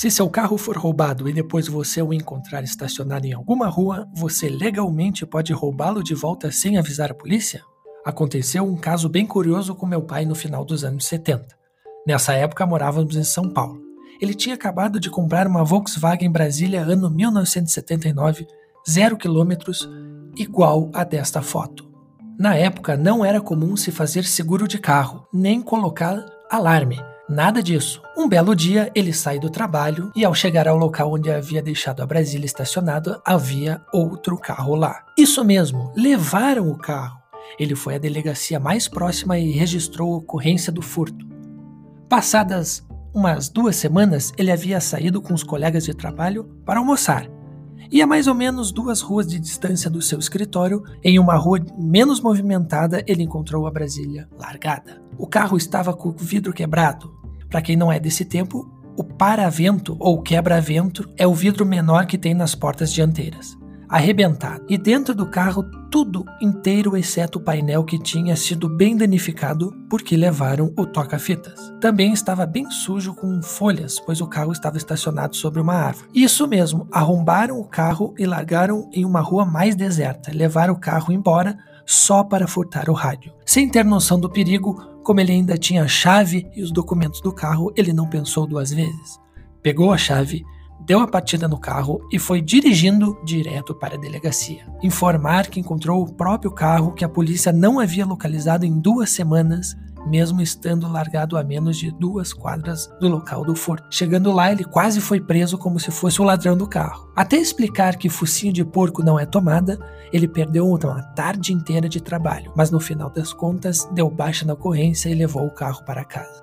Se seu carro for roubado e depois você o encontrar estacionado em alguma rua, você legalmente pode roubá-lo de volta sem avisar a polícia? Aconteceu um caso bem curioso com meu pai no final dos anos 70. Nessa época morávamos em São Paulo. Ele tinha acabado de comprar uma Volkswagen Brasília ano 1979, zero quilômetros, igual a desta foto. Na época não era comum se fazer seguro de carro, nem colocar alarme. Nada disso. Um belo dia, ele sai do trabalho e, ao chegar ao local onde havia deixado a Brasília estacionado, havia outro carro lá. Isso mesmo, levaram o carro. Ele foi à delegacia mais próxima e registrou a ocorrência do furto. Passadas umas duas semanas, ele havia saído com os colegas de trabalho para almoçar. E a mais ou menos duas ruas de distância do seu escritório, em uma rua menos movimentada, ele encontrou a Brasília largada. O carro estava com o vidro quebrado, para quem não é desse tempo, o paravento ou quebra-vento é o vidro menor que tem nas portas dianteiras, arrebentado. E dentro do carro, tudo inteiro exceto o painel que tinha sido bem danificado porque levaram o toca-fitas. Também estava bem sujo com folhas, pois o carro estava estacionado sobre uma árvore. Isso mesmo, arrombaram o carro e largaram em uma rua mais deserta. Levaram o carro embora só para furtar o rádio. Sem ter noção do perigo, como ele ainda tinha a chave e os documentos do carro, ele não pensou duas vezes. Pegou a chave, deu a partida no carro e foi dirigindo direto para a delegacia. Informar que encontrou o próprio carro que a polícia não havia localizado em duas semanas mesmo estando largado a menos de duas quadras do local do furto. Chegando lá, ele quase foi preso como se fosse o ladrão do carro. Até explicar que focinho de porco não é tomada, ele perdeu uma tarde inteira de trabalho, mas no final das contas deu baixa na ocorrência e levou o carro para casa.